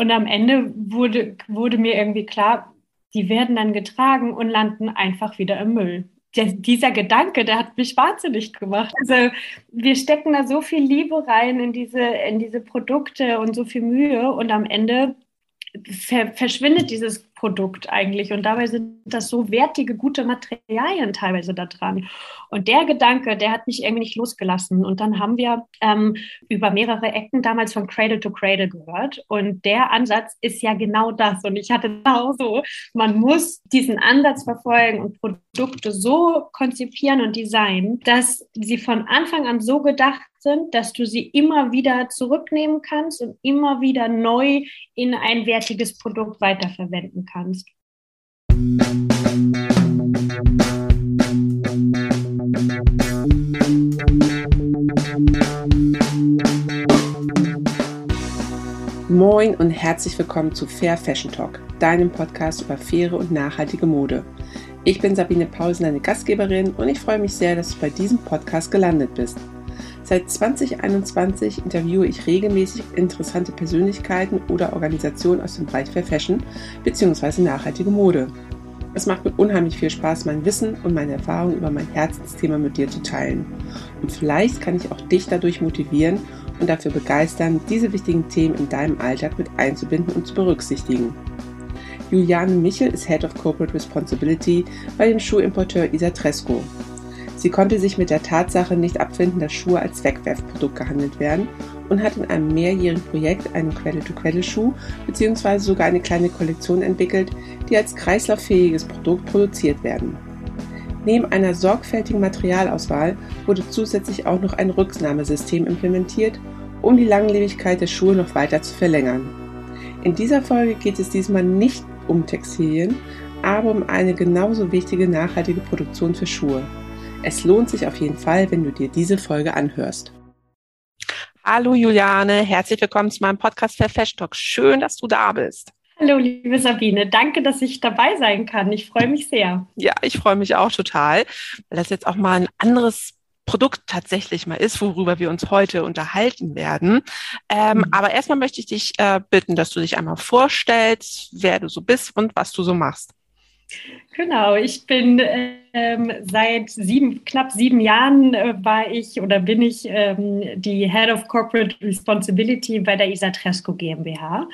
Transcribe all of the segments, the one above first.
Und am Ende wurde, wurde mir irgendwie klar, die werden dann getragen und landen einfach wieder im Müll. Der, dieser Gedanke, der hat mich wahnsinnig gemacht. Also wir stecken da so viel Liebe rein in diese, in diese Produkte und so viel Mühe und am Ende ver verschwindet dieses Produkt eigentlich. Und dabei sind das so wertige, gute Materialien teilweise da dran. Und der Gedanke, der hat mich irgendwie nicht losgelassen. Und dann haben wir ähm, über mehrere Ecken damals von Cradle to Cradle gehört. Und der Ansatz ist ja genau das. Und ich hatte genau so, man muss diesen Ansatz verfolgen und Produkte so konzipieren und designen, dass sie von Anfang an so gedacht sind, dass du sie immer wieder zurücknehmen kannst und immer wieder neu in ein wertiges Produkt weiterverwenden kannst. Moin und herzlich willkommen zu Fair Fashion Talk, deinem Podcast über faire und nachhaltige Mode. Ich bin Sabine Paulsen, deine Gastgeberin und ich freue mich sehr, dass du bei diesem Podcast gelandet bist. Seit 2021 interviewe ich regelmäßig interessante Persönlichkeiten oder Organisationen aus dem Bereich Fair Fashion bzw. nachhaltige Mode. Es macht mir unheimlich viel Spaß, mein Wissen und meine Erfahrungen über mein Herzensthema mit dir zu teilen. Und vielleicht kann ich auch dich dadurch motivieren und dafür begeistern, diese wichtigen Themen in deinem Alltag mit einzubinden und zu berücksichtigen. Juliane Michel ist Head of Corporate Responsibility bei dem Schuhimporteur Isatresco. Sie konnte sich mit der Tatsache nicht abfinden, dass Schuhe als Wegwerfprodukt gehandelt werden und hat in einem mehrjährigen Projekt einen Cradle-to-Cradle-Schuh bzw. sogar eine kleine Kollektion entwickelt, die als kreislauffähiges Produkt produziert werden. Neben einer sorgfältigen Materialauswahl wurde zusätzlich auch noch ein Rücknahmesystem implementiert, um die Langlebigkeit der Schuhe noch weiter zu verlängern. In dieser Folge geht es diesmal nicht um Textilien, aber um eine genauso wichtige nachhaltige Produktion für Schuhe. Es lohnt sich auf jeden Fall, wenn du dir diese Folge anhörst. Hallo Juliane, herzlich willkommen zu meinem Podcast für Fashion Talk. Schön, dass du da bist. Hallo, liebe Sabine. Danke, dass ich dabei sein kann. Ich freue mich sehr. Ja, ich freue mich auch total, weil das jetzt auch mal ein anderes Produkt tatsächlich mal ist, worüber wir uns heute unterhalten werden. Ähm, mhm. Aber erstmal möchte ich dich äh, bitten, dass du dich einmal vorstellst, wer du so bist und was du so machst. Genau, ich bin ähm, seit sieben, knapp sieben Jahren äh, war ich oder bin ich ähm, die Head of Corporate Responsibility bei der Isatresco GmbH.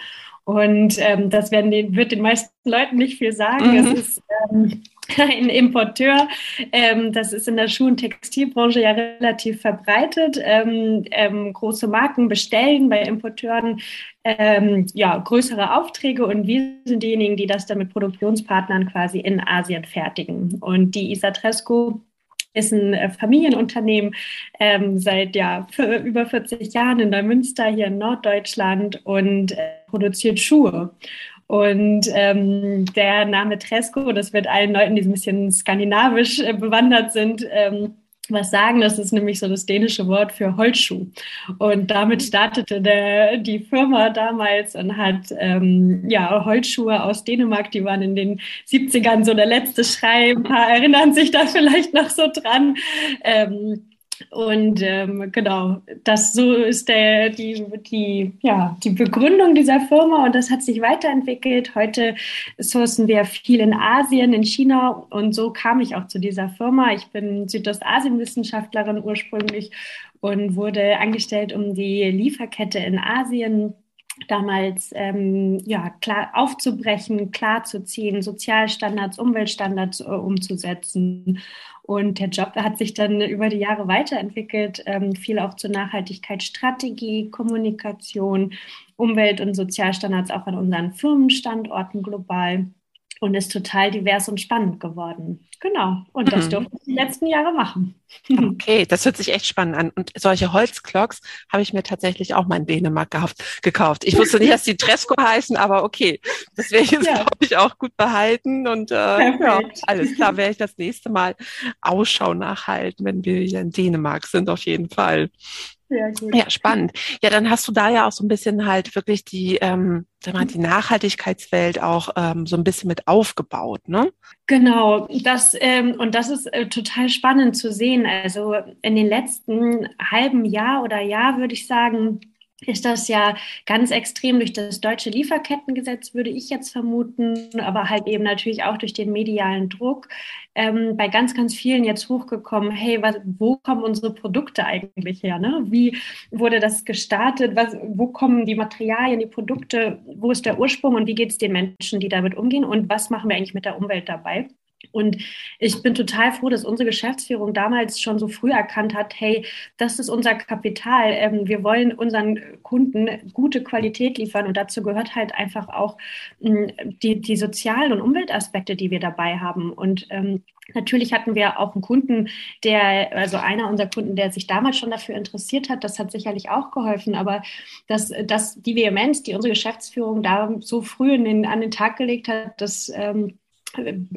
Und ähm, das werden den, wird den meisten Leuten nicht viel sagen. Mhm. Es ist ähm, ein Importeur. Ähm, das ist in der Schuh- und Textilbranche ja relativ verbreitet. Ähm, ähm, große Marken bestellen bei Importeuren ähm, ja, größere Aufträge und wir sind diejenigen, die das dann mit Produktionspartnern quasi in Asien fertigen. Und die Isatresco ist ein äh, Familienunternehmen ähm, seit ja, über 40 Jahren in Neumünster hier in Norddeutschland und äh, produziert Schuhe. Und ähm, der Name Tresco, das wird allen Leuten, die ein bisschen skandinavisch äh, bewandert sind, ähm, was sagen. Das ist nämlich so das dänische Wort für Holzschuh. Und damit startete der, die Firma damals und hat ähm, ja Holzschuhe aus Dänemark, die waren in den 70ern so der letzte Schrei. Ein paar erinnern sich da vielleicht noch so dran. Ähm, und ähm, genau, das so ist der, die, die, ja, die Begründung dieser Firma und das hat sich weiterentwickelt. Heute sourcen wir viel in Asien, in China und so kam ich auch zu dieser Firma. Ich bin Südostasien-Wissenschaftlerin ursprünglich und wurde angestellt, um die Lieferkette in Asien damals ähm, ja, klar aufzubrechen, klar zu ziehen, Sozialstandards, Umweltstandards äh, umzusetzen. Und der Job hat sich dann über die Jahre weiterentwickelt, ähm, viel auch zur Nachhaltigkeitsstrategie, Kommunikation, Umwelt- und Sozialstandards auch an unseren Firmenstandorten global und ist total divers und spannend geworden. Genau. Und das mhm. durfte ich die letzten Jahre machen. Okay, das hört sich echt spannend an. Und solche Holzklocks habe ich mir tatsächlich auch mal in Dänemark gekauft. Ich wusste nicht, dass die Tresco heißen, aber okay. Das werde ich jetzt, ja. glaube ich, auch gut behalten. Und äh, ja, alles klar, werde ich das nächste Mal Ausschau nachhalten, wenn wir hier in Dänemark sind, auf jeden Fall. Ja, gut. ja, spannend. Ja, dann hast du da ja auch so ein bisschen halt wirklich die, ähm, sag mal, die Nachhaltigkeitswelt auch ähm, so ein bisschen mit aufgebaut, ne? Genau, das ähm, und das ist äh, total spannend zu sehen. Also in den letzten halben Jahr oder Jahr würde ich sagen, ist das ja ganz extrem durch das deutsche Lieferkettengesetz, würde ich jetzt vermuten, aber halt eben natürlich auch durch den medialen Druck ähm, bei ganz, ganz vielen jetzt hochgekommen, hey, was, wo kommen unsere Produkte eigentlich her? Ne? Wie wurde das gestartet? Was, wo kommen die Materialien, die Produkte? Wo ist der Ursprung und wie geht es den Menschen, die damit umgehen? Und was machen wir eigentlich mit der Umwelt dabei? Und ich bin total froh, dass unsere Geschäftsführung damals schon so früh erkannt hat, hey, das ist unser Kapital. Ähm, wir wollen unseren Kunden gute Qualität liefern und dazu gehört halt einfach auch hm, die, die sozialen und Umweltaspekte, die wir dabei haben. Und ähm, Natürlich hatten wir auch einen Kunden, der, also einer unserer Kunden, der sich damals schon dafür interessiert hat, das hat sicherlich auch geholfen, aber dass, dass die Vehemenz, die unsere Geschäftsführung da so früh den, an den Tag gelegt hat, das ähm,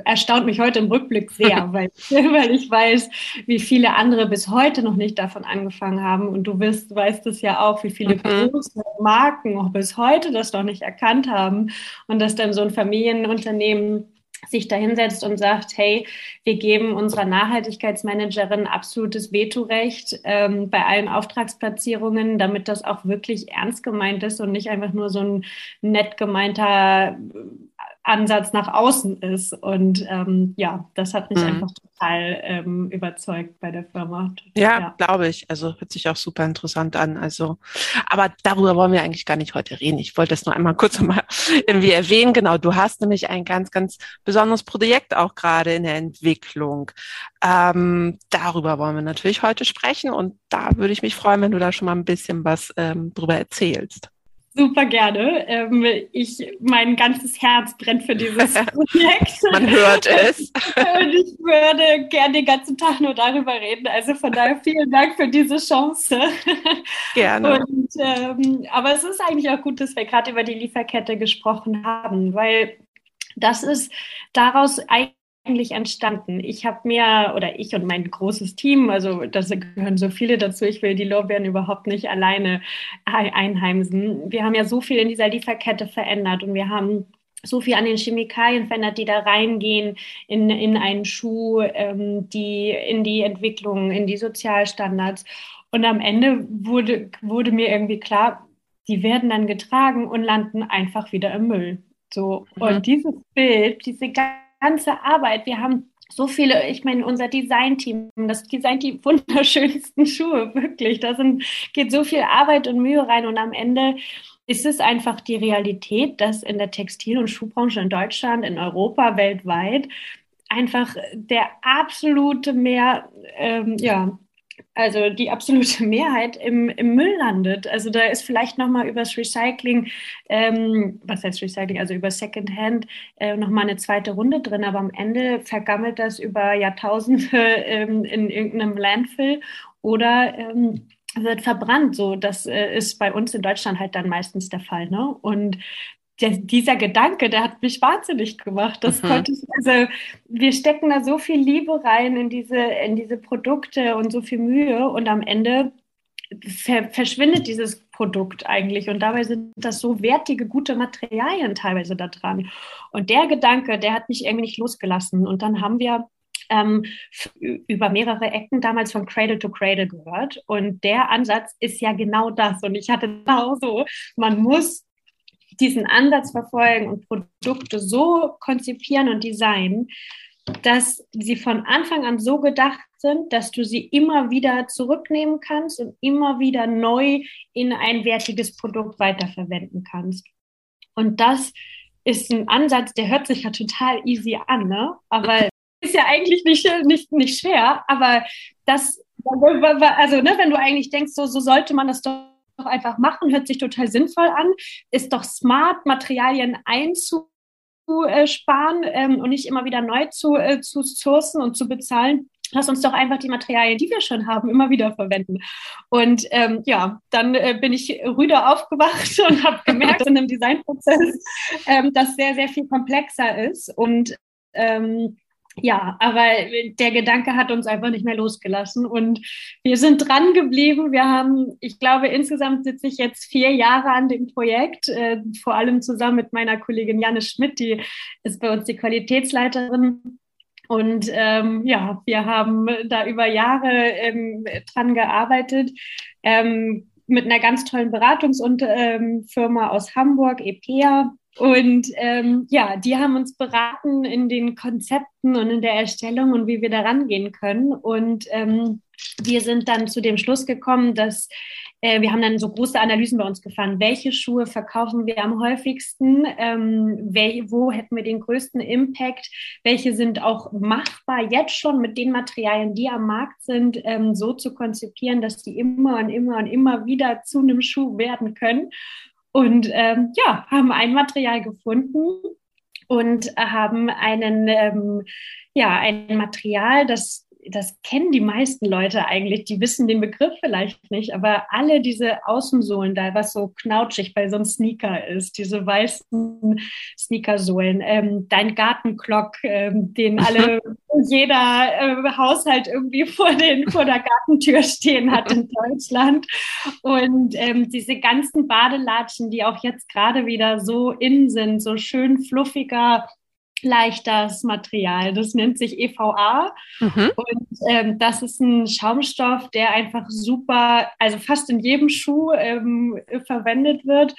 erstaunt mich heute im Rückblick sehr, weil, weil ich weiß, wie viele andere bis heute noch nicht davon angefangen haben. Und du wirst, weißt es ja auch, wie viele mhm. große Marken auch bis heute das noch nicht erkannt haben. Und dass dann so ein Familienunternehmen sich da hinsetzt und sagt, hey, wir geben unserer Nachhaltigkeitsmanagerin absolutes Vetorecht ähm, bei allen Auftragsplatzierungen, damit das auch wirklich ernst gemeint ist und nicht einfach nur so ein nett gemeinter Ansatz nach außen ist. Und ähm, ja, das hat mich mhm. einfach total ähm, überzeugt bei der Firma. Ja, ja. glaube ich. Also hört sich auch super interessant an. Also, aber darüber wollen wir eigentlich gar nicht heute reden. Ich wollte das nur einmal kurz mal irgendwie erwähnen. Genau, du hast nämlich ein ganz, ganz besonderes Projekt auch gerade in der Entwicklung. Ähm, darüber wollen wir natürlich heute sprechen und da würde ich mich freuen, wenn du da schon mal ein bisschen was ähm, drüber erzählst. Super gerne. Ähm, ich, mein ganzes Herz brennt für dieses Projekt. Man hört es. Und ich würde gerne den ganzen Tag nur darüber reden. Also von daher vielen Dank für diese Chance. Gerne. Und, ähm, aber es ist eigentlich auch gut, dass wir gerade über die Lieferkette gesprochen haben, weil das ist daraus eigentlich eigentlich entstanden? Ich habe mir, oder ich und mein großes Team, also da gehören so viele dazu, ich will die Lorbeeren überhaupt nicht alleine einheimsen. Wir haben ja so viel in dieser Lieferkette verändert und wir haben so viel an den Chemikalien verändert, die da reingehen in, in einen Schuh, ähm, die in die Entwicklung, in die Sozialstandards. Und am Ende wurde, wurde mir irgendwie klar, die werden dann getragen und landen einfach wieder im Müll. So. Mhm. Und dieses Bild, diese ganze ganze Arbeit. Wir haben so viele, ich meine, unser Designteam, das designt die wunderschönsten Schuhe, wirklich. Da sind, geht so viel Arbeit und Mühe rein und am Ende ist es einfach die Realität, dass in der Textil- und Schuhbranche in Deutschland, in Europa, weltweit einfach der absolute mehr, ähm, ja, also die absolute Mehrheit im, im Müll landet. Also da ist vielleicht nochmal übers Recycling, ähm, was heißt Recycling, also über Secondhand äh, nochmal eine zweite Runde drin, aber am Ende vergammelt das über Jahrtausende ähm, in irgendeinem Landfill oder ähm, wird verbrannt. So, das äh, ist bei uns in Deutschland halt dann meistens der Fall. Ne? Und der, dieser Gedanke, der hat mich wahnsinnig gemacht. Das mhm. konnte ich, also wir stecken da so viel Liebe rein in diese, in diese Produkte und so viel Mühe und am Ende ver verschwindet dieses Produkt eigentlich und dabei sind das so wertige, gute Materialien teilweise da dran. Und der Gedanke, der hat mich irgendwie nicht losgelassen. Und dann haben wir ähm, über mehrere Ecken damals von Cradle to Cradle gehört. Und der Ansatz ist ja genau das. Und ich hatte genau so, man muss diesen Ansatz verfolgen und Produkte so konzipieren und designen, dass sie von Anfang an so gedacht sind, dass du sie immer wieder zurücknehmen kannst und immer wieder neu in ein wertiges Produkt weiterverwenden kannst. Und das ist ein Ansatz, der hört sich ja total easy an, ne? aber ist ja eigentlich nicht, nicht, nicht schwer, aber das, also ne, wenn du eigentlich denkst, so, so sollte man das doch doch einfach machen, hört sich total sinnvoll an, ist doch smart, Materialien einzusparen ähm, und nicht immer wieder neu zu, äh, zu sourcen und zu bezahlen. Lass uns doch einfach die Materialien, die wir schon haben, immer wieder verwenden. Und ähm, ja, dann äh, bin ich rüder aufgewacht und habe gemerkt in einem Designprozess, ähm, dass sehr, sehr viel komplexer ist und ähm, ja, aber der Gedanke hat uns einfach nicht mehr losgelassen und wir sind dran geblieben. Wir haben, ich glaube, insgesamt sitze ich jetzt vier Jahre an dem Projekt, äh, vor allem zusammen mit meiner Kollegin Janne Schmidt, die ist bei uns die Qualitätsleiterin. Und ähm, ja, wir haben da über Jahre ähm, dran gearbeitet. Ähm, mit einer ganz tollen Beratungsfirma ähm, aus Hamburg, EPEA. Und ähm, ja, die haben uns beraten in den Konzepten und in der Erstellung und wie wir da rangehen können. Und ähm, wir sind dann zu dem Schluss gekommen, dass äh, wir haben dann so große Analysen bei uns gefahren. Welche Schuhe verkaufen wir am häufigsten? Ähm, wel, wo hätten wir den größten Impact? Welche sind auch machbar jetzt schon mit den Materialien, die am Markt sind, ähm, so zu konzipieren, dass die immer und immer und immer wieder zu einem Schuh werden können? Und ähm, ja, haben ein Material gefunden und haben einen, ähm, ja, ein Material, das das kennen die meisten Leute eigentlich, die wissen den Begriff vielleicht nicht, aber alle diese Außensohlen da, was so knautschig bei so einem Sneaker ist, diese weißen Sneakersohlen, ähm, dein Gartenklock, ähm, den alle, jeder äh, Haushalt irgendwie vor, den, vor der Gartentür stehen hat in Deutschland. Und ähm, diese ganzen Badelatschen, die auch jetzt gerade wieder so in sind, so schön fluffiger, leichtes Material. Das nennt sich EVA. Mhm. Und ähm, das ist ein Schaumstoff, der einfach super, also fast in jedem Schuh ähm, verwendet wird.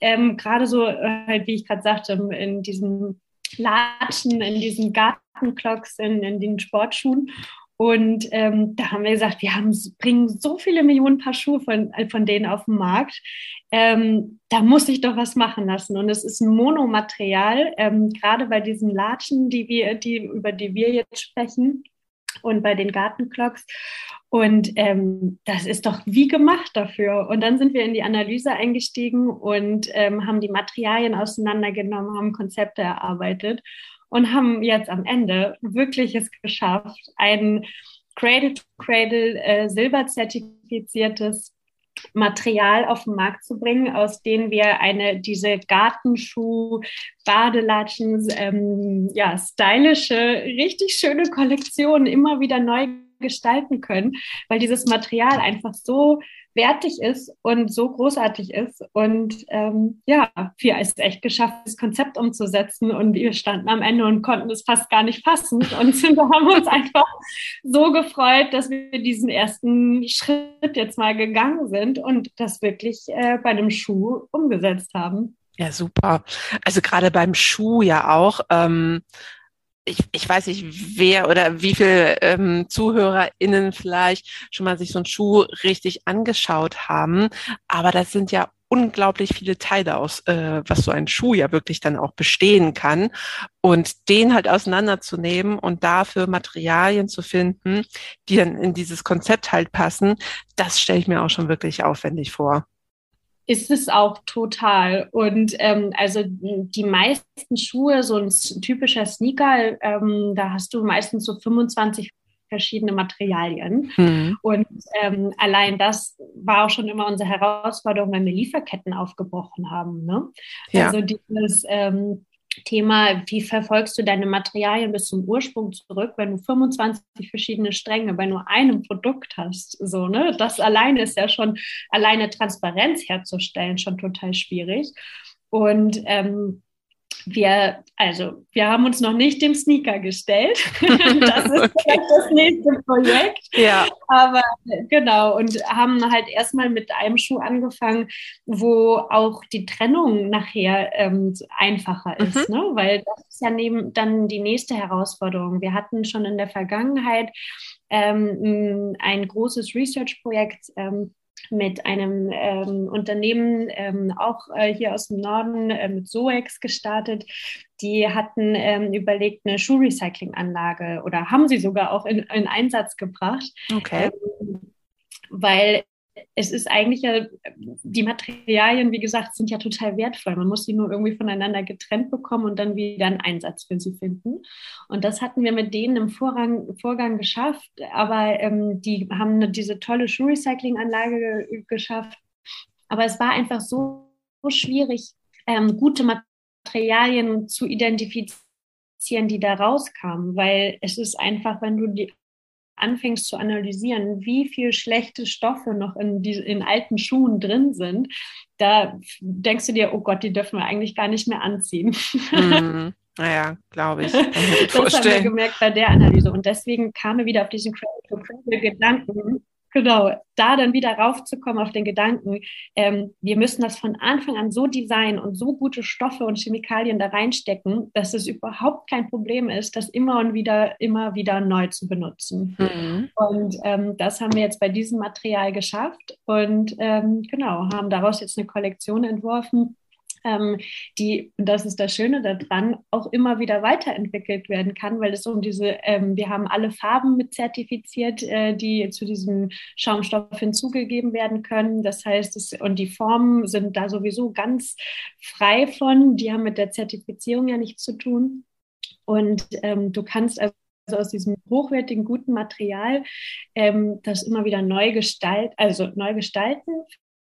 Ähm, Gerade so, äh, halt, wie ich gerade sagte, in diesen Latschen, in diesen Gartenklocks, in, in den Sportschuhen. Und ähm, da haben wir gesagt, wir haben, bringen so viele Millionen Paar Schuhe von, äh, von denen auf den Markt. Ähm, da muss ich doch was machen lassen. Und es ist ein Monomaterial, ähm, gerade bei diesen Latschen, die wir, die, über die wir jetzt sprechen und bei den Gartenklocks. Und ähm, das ist doch wie gemacht dafür. Und dann sind wir in die Analyse eingestiegen und ähm, haben die Materialien auseinandergenommen, haben Konzepte erarbeitet und haben jetzt am Ende wirklich es geschafft, ein Cradle-to-Cradle äh, silberzertifiziertes Material auf den Markt zu bringen, aus denen wir eine diese Gartenschuh, Badelatschen, ähm, ja stylische, richtig schöne Kollektion immer wieder neu gestalten können, weil dieses Material einfach so wertig ist und so großartig ist. Und ähm, ja, wir es echt geschafft, das Konzept umzusetzen. Und wir standen am Ende und konnten es fast gar nicht fassen. Und wir haben uns einfach so gefreut, dass wir diesen ersten Schritt jetzt mal gegangen sind und das wirklich äh, bei einem Schuh umgesetzt haben. Ja, super. Also gerade beim Schuh ja auch. Ähm ich, ich weiß nicht, wer oder wie viele ähm, ZuhörerInnen vielleicht schon mal sich so einen Schuh richtig angeschaut haben. Aber das sind ja unglaublich viele Teile aus, äh, was so ein Schuh ja wirklich dann auch bestehen kann. Und den halt auseinanderzunehmen und dafür Materialien zu finden, die dann in dieses Konzept halt passen, das stelle ich mir auch schon wirklich aufwendig vor ist es auch total. Und ähm, also die meisten Schuhe, so ein typischer Sneaker, ähm, da hast du meistens so 25 verschiedene Materialien. Mhm. Und ähm, allein das war auch schon immer unsere Herausforderung, wenn wir Lieferketten aufgebrochen haben. Ne? Ja. Also dieses ähm, Thema, wie verfolgst du deine Materialien bis zum Ursprung zurück, wenn du 25 verschiedene Stränge bei nur einem Produkt hast. So, ne? Das alleine ist ja schon, alleine Transparenz herzustellen, schon total schwierig. Und ähm, wir, also, wir haben uns noch nicht dem Sneaker gestellt. das ist okay. das nächste Projekt. Ja. Aber genau, und haben halt erstmal mit einem Schuh angefangen, wo auch die Trennung nachher ähm, einfacher ist, mhm. ne? Weil das ist ja neben dann die nächste Herausforderung. Wir hatten schon in der Vergangenheit ähm, ein großes Research-Projekt ähm, mit einem ähm, Unternehmen ähm, auch äh, hier aus dem Norden äh, mit Soex gestartet. Die hatten ähm, überlegt, eine Schuhrecyclinganlage oder haben sie sogar auch in, in Einsatz gebracht. Okay. Ähm, weil es ist eigentlich ja, die Materialien, wie gesagt, sind ja total wertvoll. Man muss sie nur irgendwie voneinander getrennt bekommen und dann wieder einen Einsatz für sie finden. Und das hatten wir mit denen im Vorrang, Vorgang geschafft. Aber ähm, die haben diese tolle Schuhrecyclinganlage geschafft. Aber es war einfach so, so schwierig, ähm, gute Materialien zu identifizieren, die da rauskamen, weil es ist einfach, wenn du die anfängst zu analysieren, wie viel schlechte Stoffe noch in, die, in alten Schuhen drin sind, da denkst du dir, oh Gott, die dürfen wir eigentlich gar nicht mehr anziehen. Mhm. Naja, glaube ich. das haben wir gemerkt bei der Analyse. Und deswegen kam mir wieder auf diesen Cradle-to-Cradle-Gedanken, genau, da dann wieder raufzukommen auf den Gedanken, ähm, wir müssen das von Anfang an so designen und so gute Stoffe und Chemikalien da reinstecken, dass es überhaupt kein Problem ist, das immer und wieder, immer wieder neu zu benutzen. Mhm. Und ähm, das haben wir jetzt bei diesem Material geschafft und ähm, genau, haben daraus jetzt eine Kollektion entworfen, ähm, die, und das ist das Schöne daran, auch immer wieder weiterentwickelt werden kann, weil es um diese, ähm, wir haben alle Farben mit zertifiziert, äh, die zu diesem Schaumstoff hinzugegeben werden können. Das heißt, es, und die Formen sind da sowieso ganz frei von, die haben mit der Zertifizierung ja nichts zu tun. Und ähm, du kannst also aus diesem hochwertigen, guten Material ähm, das immer wieder neu gestalten, also neu gestalten,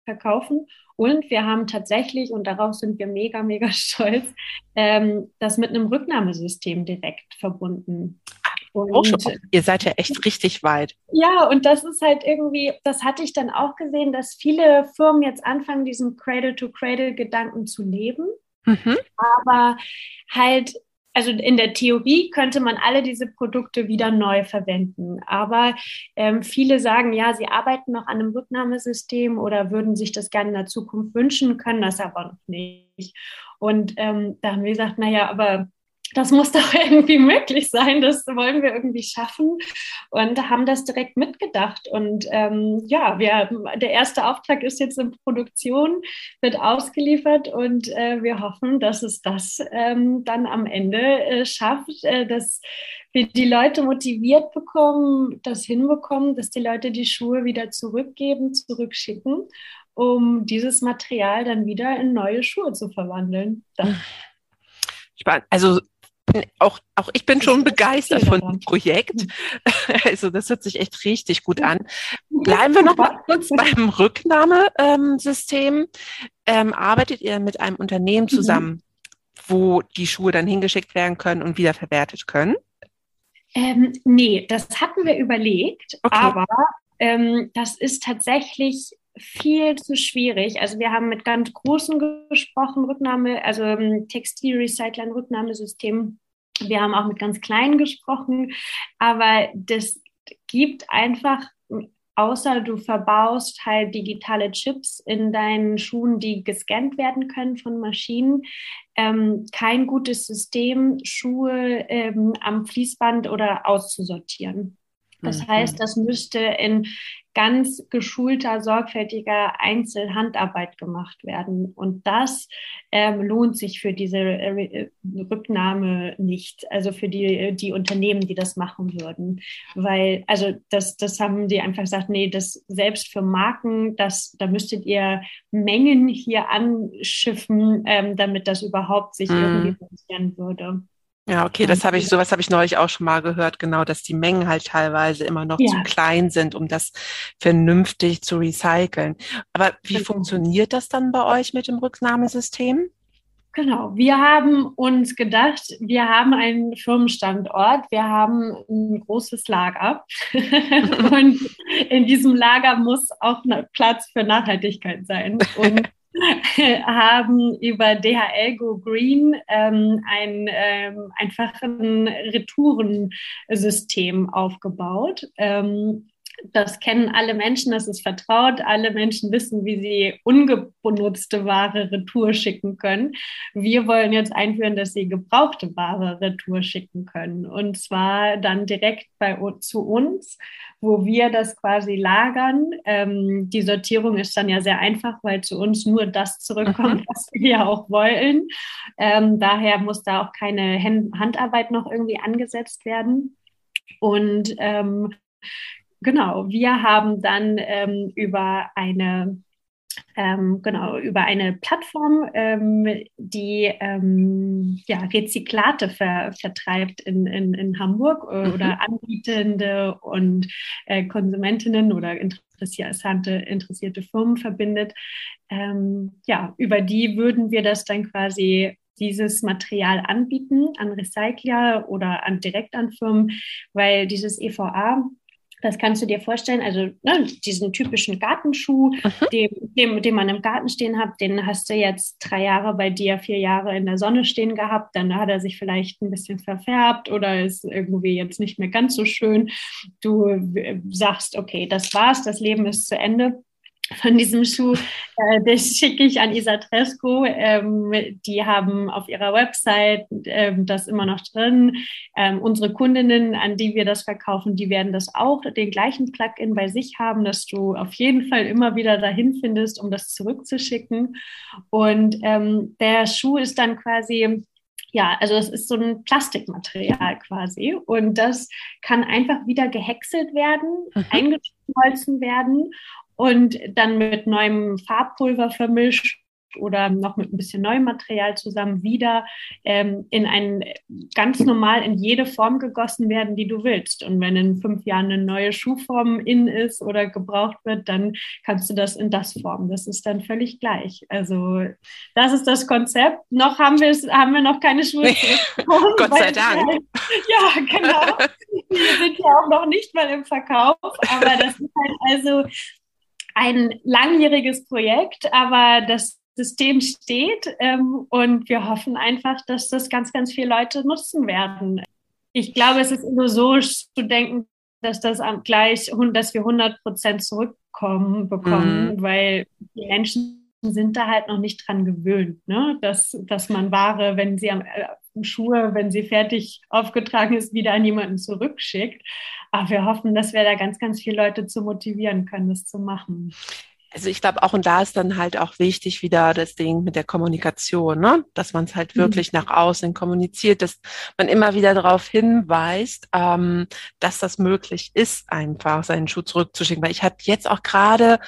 verkaufen und wir haben tatsächlich, und darauf sind wir mega, mega stolz, ähm, das mit einem Rücknahmesystem direkt verbunden. Und. Ihr seid ja echt richtig weit. Ja, und das ist halt irgendwie, das hatte ich dann auch gesehen, dass viele Firmen jetzt anfangen, diesen Cradle-to-Cradle-Gedanken zu leben. Mhm. Aber halt also in der Theorie könnte man alle diese Produkte wieder neu verwenden. Aber ähm, viele sagen, ja, sie arbeiten noch an einem Rücknahmesystem oder würden sich das gerne in der Zukunft wünschen, können das aber noch nicht. Und ähm, da haben wir gesagt, naja, aber das muss doch irgendwie möglich sein, das wollen wir irgendwie schaffen und haben das direkt mitgedacht. Und ähm, ja, wir, der erste Auftrag ist jetzt in Produktion, wird ausgeliefert und äh, wir hoffen, dass es das ähm, dann am Ende äh, schafft, äh, dass wir die Leute motiviert bekommen, das hinbekommen, dass die Leute die Schuhe wieder zurückgeben, zurückschicken, um dieses Material dann wieder in neue Schuhe zu verwandeln. Das also auch, auch ich bin schon begeistert von dem Projekt. Also das hört sich echt richtig gut an. Bleiben wir noch mal kurz beim Rücknahmesystem. Ähm, arbeitet ihr mit einem Unternehmen mhm. zusammen, wo die Schuhe dann hingeschickt werden können und wieder verwertet können? Ähm, nee, das hatten wir überlegt, okay. aber ähm, das ist tatsächlich viel zu schwierig. Also wir haben mit ganz großen gesprochen, Rücknahme, also ähm, Textilrecyclern, Rücknahmesystem. Wir haben auch mit ganz kleinen gesprochen, aber das gibt einfach, außer du verbaust halt digitale Chips in deinen Schuhen, die gescannt werden können von Maschinen, ähm, kein gutes System, Schuhe ähm, am Fließband oder auszusortieren. Das mhm. heißt, das müsste in ganz geschulter, sorgfältiger Einzelhandarbeit gemacht werden. Und das ähm, lohnt sich für diese äh, Rücknahme nicht, also für die, die Unternehmen, die das machen würden. Weil, also das, das haben die einfach gesagt, nee, das selbst für Marken, das, da müsstet ihr Mengen hier anschiffen, ähm, damit das überhaupt sich mhm. irgendwie finanzieren würde. Ja, okay, das habe ich, sowas habe ich neulich auch schon mal gehört, genau, dass die Mengen halt teilweise immer noch ja. zu klein sind, um das vernünftig zu recyceln. Aber wie genau. funktioniert das dann bei euch mit dem Rücknahmesystem? Genau, wir haben uns gedacht, wir haben einen Firmenstandort, wir haben ein großes Lager und in diesem Lager muss auch Platz für Nachhaltigkeit sein. Und haben über DHL Go Green ähm, ein ähm, einfachen Retourensystem aufgebaut. Ähm, das kennen alle Menschen, das ist vertraut. Alle Menschen wissen, wie sie ungenutzte Ware retour schicken können. Wir wollen jetzt einführen, dass sie gebrauchte Ware retour schicken können. Und zwar dann direkt bei, zu uns, wo wir das quasi lagern. Ähm, die Sortierung ist dann ja sehr einfach, weil zu uns nur das zurückkommt, mhm. was wir ja auch wollen. Ähm, daher muss da auch keine Handarbeit noch irgendwie angesetzt werden. Und ähm, Genau, wir haben dann ähm, über eine ähm, genau, über eine Plattform, ähm, die ähm, ja, Rezyklate ver vertreibt in, in, in Hamburg äh, mhm. oder Anbietende und äh, Konsumentinnen oder interessierte, interessierte Firmen verbindet. Ähm, ja, über die würden wir das dann quasi dieses Material anbieten an Recycler oder an direkt an Firmen, weil dieses EVA Das kannst du dir vorstellen, also ne, diesen typischen Gartenschuh, mhm. den, den, den man im Garten stehen hat, den hast du jetzt drei Jahre bei dir, vier Jahre in der Sonne stehen gehabt, dann hat er sich vielleicht ein bisschen verfärbt oder ist irgendwie jetzt nicht mehr ganz so schön. Du äh, sagst, okay, das war's, das Leben ist zu Ende von diesem Schuh, äh, das schicke ich an Isa Tresco. Ähm, die haben auf ihrer Website ähm, das immer noch drin. Ähm, unsere Kundinnen, an die wir das verkaufen, die werden das auch, den gleichen Plugin bei sich haben, dass du auf jeden Fall immer wieder dahin findest, um das zurückzuschicken. Und ähm, der Schuh ist dann quasi ja, also es ist so ein Plastikmaterial quasi und das kann einfach wieder gehäckselt werden, mhm. eingeschmolzen werden und dann mit neuem Farbpulver vermischt oder noch mit ein bisschen neuem Material zusammen wieder ähm, in ein ganz normal in jede Form gegossen werden, die du willst. Und wenn in fünf Jahren eine neue Schuhform in ist oder gebraucht wird, dann kannst du das in das formen. Das ist dann völlig gleich. Also das ist das Konzept. Noch haben wir haben wir noch keine Schuhe. Gott sei Dank. ja, genau. Wir sind ja auch noch nicht mal im Verkauf, aber das ist halt also ein langjähriges Projekt, aber das System steht ähm, und wir hoffen einfach, dass das ganz, ganz viele Leute nutzen werden. Ich glaube, es ist illusorisch zu denken, dass das gleich, dass wir 100 Prozent zurückkommen bekommen, mhm. weil die Menschen sind da halt noch nicht dran gewöhnt, ne? dass, dass man Ware, wenn sie am äh, Schuhe, wenn sie fertig aufgetragen ist, wieder an jemanden zurückschickt. Aber wir hoffen, dass wir da ganz, ganz viele Leute zu motivieren können, das zu machen. Also ich glaube, auch und da ist dann halt auch wichtig wieder das Ding mit der Kommunikation, ne? dass man es halt mhm. wirklich nach außen kommuniziert, dass man immer wieder darauf hinweist, ähm, dass das möglich ist, einfach seinen Schuh zurückzuschicken. Weil ich habe jetzt auch gerade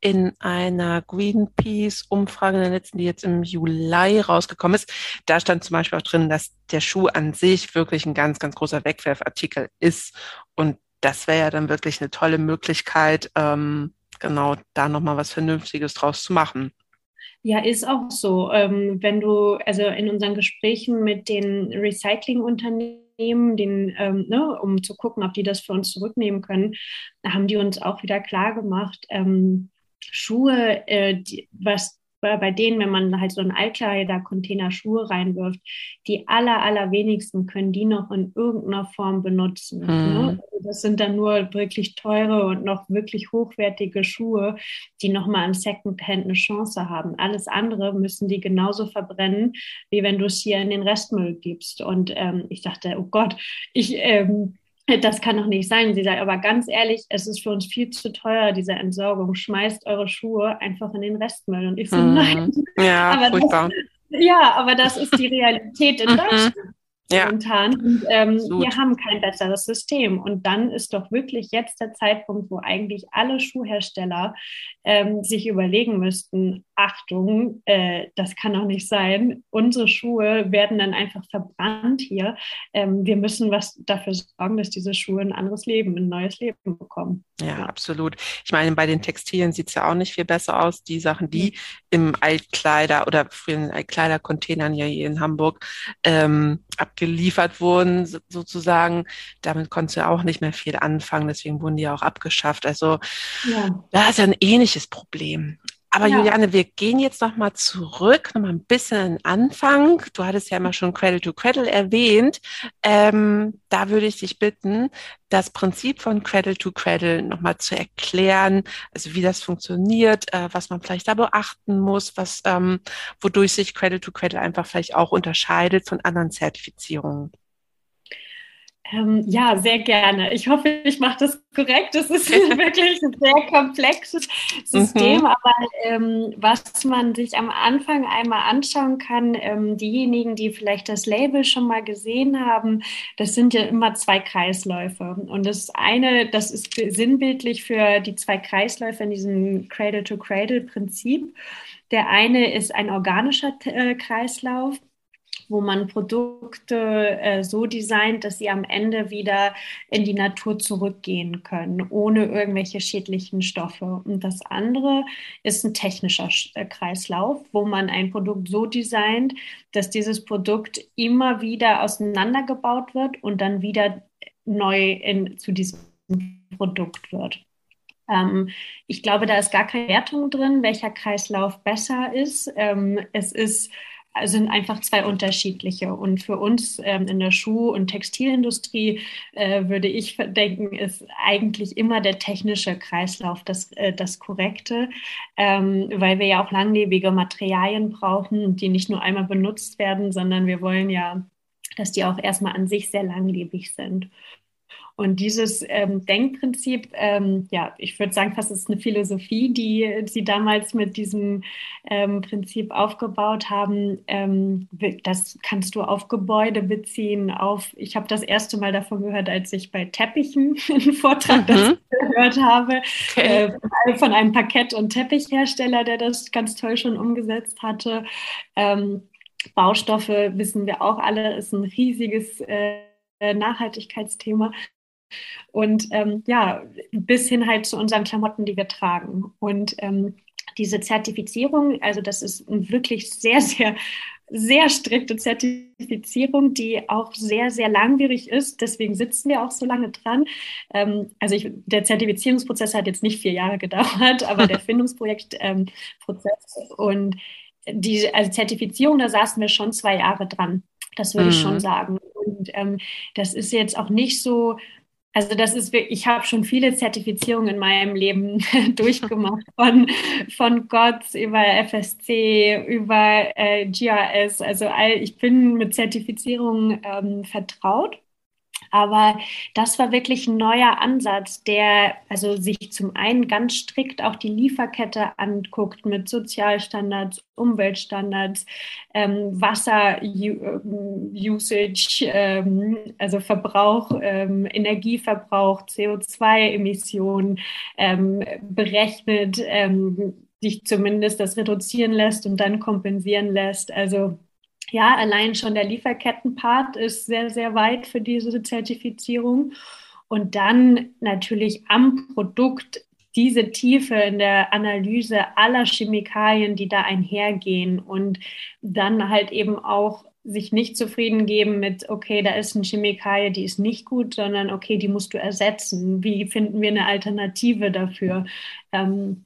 in einer Greenpeace-Umfrage in der letzten, die jetzt im Juli rausgekommen ist, da stand zum Beispiel auch drin, dass der Schuh an sich wirklich ein ganz, ganz großer Wegwerfartikel ist. Und das wäre ja dann wirklich eine tolle Möglichkeit, ähm, genau da nochmal was Vernünftiges draus zu machen. Ja, ist auch so. Ähm, wenn du, also in unseren Gesprächen mit den Recyclingunternehmen, den, ähm, ne, um zu gucken, ob die das für uns zurücknehmen können, haben die uns auch wieder klar gemacht, ähm, Schuhe, äh, die, was bei denen, wenn man halt so einen Altkleider-Container Schuhe reinwirft, die aller, allerwenigsten können die noch in irgendeiner Form benutzen. Mhm. Ne? Also das sind dann nur wirklich teure und noch wirklich hochwertige Schuhe, die nochmal im Secondhand eine Chance haben. Alles andere müssen die genauso verbrennen, wie wenn du es hier in den Restmüll gibst. Und ähm, ich dachte, oh Gott, ich ähm, das kann doch nicht sein. Sie sagt, aber ganz ehrlich, es ist für uns viel zu teuer, diese Entsorgung. Schmeißt eure Schuhe einfach in den Restmüll. Und ich so, mhm. nein. Ja, aber furchtbar. Das, ja, aber das ist die Realität in mhm. Deutschland ja. momentan. Und ähm, wir haben kein besseres System. Und dann ist doch wirklich jetzt der Zeitpunkt, wo eigentlich alle Schuhhersteller ähm, sich überlegen müssten, Achtung, äh, das kann doch nicht sein. Unsere Schuhe werden dann einfach verbrannt hier. Ähm, wir müssen was dafür sorgen, dass diese Schuhe ein anderes Leben, ein neues Leben bekommen. Ja, absolut. Ich meine, bei den Textilien sieht es ja auch nicht viel besser aus. Die Sachen, die im Altkleider oder früher in Altkleidercontainern ja hier in Hamburg ähm, abgeliefert wurden, sozusagen, damit konntest du auch nicht mehr viel anfangen. Deswegen wurden die auch abgeschafft. Also ja. da ist ja ein ähnliches Problem. Aber ja. Juliane, wir gehen jetzt noch mal zurück, noch mal ein bisschen an den Anfang. Du hattest ja immer schon Cradle to Cradle erwähnt. Ähm, da würde ich dich bitten, das Prinzip von Cradle to Cradle noch mal zu erklären, also wie das funktioniert, äh, was man vielleicht da beachten muss, was, ähm, wodurch sich Cradle to Cradle einfach vielleicht auch unterscheidet von anderen Zertifizierungen. Ähm, ja, sehr gerne. Ich hoffe, ich mache das korrekt. Das ist wirklich ein sehr komplexes System, mhm. aber ähm, was man sich am Anfang einmal anschauen kann, ähm, diejenigen, die vielleicht das Label schon mal gesehen haben, das sind ja immer zwei Kreisläufe. Und das eine, das ist sinnbildlich für die zwei Kreisläufe in diesem Cradle-to-Cradle-Prinzip. Der eine ist ein organischer äh, Kreislauf wo man Produkte äh, so designt, dass sie am Ende wieder in die Natur zurückgehen können, ohne irgendwelche schädlichen Stoffe. Und das andere ist ein technischer äh, Kreislauf, wo man ein Produkt so designt, dass dieses Produkt immer wieder auseinandergebaut wird und dann wieder neu in, zu diesem Produkt wird. Ähm, ich glaube, da ist gar keine Wertung drin, welcher Kreislauf besser ist. Ähm, es ist sind einfach zwei unterschiedliche. Und für uns ähm, in der Schuh- und Textilindustrie äh, würde ich denken, ist eigentlich immer der technische Kreislauf das, äh, das Korrekte, ähm, weil wir ja auch langlebige Materialien brauchen, die nicht nur einmal benutzt werden, sondern wir wollen ja, dass die auch erstmal an sich sehr langlebig sind. Und dieses ähm, Denkprinzip, ähm, ja, ich würde sagen, fast ist eine Philosophie, die sie damals mit diesem ähm, Prinzip aufgebaut haben. Ähm, das kannst du auf Gebäude beziehen, auf, ich habe das erste Mal davon gehört, als ich bei Teppichen einen Vortrag mhm. gehört habe, okay. äh, von einem Parkett- und Teppichhersteller, der das ganz toll schon umgesetzt hatte. Ähm, Baustoffe, wissen wir auch alle, ist ein riesiges äh, Nachhaltigkeitsthema. Und ähm, ja, bis hin halt zu unseren Klamotten, die wir tragen. Und ähm, diese Zertifizierung, also das ist eine wirklich sehr, sehr, sehr strikte Zertifizierung, die auch sehr, sehr langwierig ist. Deswegen sitzen wir auch so lange dran. Ähm, also ich, der Zertifizierungsprozess hat jetzt nicht vier Jahre gedauert, aber der Findungsprojektprozess ähm, und die also Zertifizierung, da saßen wir schon zwei Jahre dran. Das würde mhm. ich schon mhm. sagen. Und ähm, das ist jetzt auch nicht so, also das ist wirklich, ich habe schon viele Zertifizierungen in meinem Leben durchgemacht, von, von GOTS über FSC, über äh, GRS. Also all, ich bin mit Zertifizierungen ähm, vertraut. Aber das war wirklich ein neuer Ansatz, der also sich zum einen ganz strikt auch die Lieferkette anguckt mit Sozialstandards, Umweltstandards, ähm, Wasser-Usage, ähm, also Verbrauch, ähm, Energieverbrauch, CO2-Emissionen ähm, berechnet, ähm, sich zumindest das reduzieren lässt und dann kompensieren lässt. Also ja, allein schon der Lieferkettenpart ist sehr, sehr weit für diese Zertifizierung. Und dann natürlich am Produkt diese Tiefe in der Analyse aller Chemikalien, die da einhergehen und dann halt eben auch sich nicht zufrieden geben mit, okay, da ist eine Chemikalie, die ist nicht gut, sondern okay, die musst du ersetzen. Wie finden wir eine Alternative dafür? Ähm,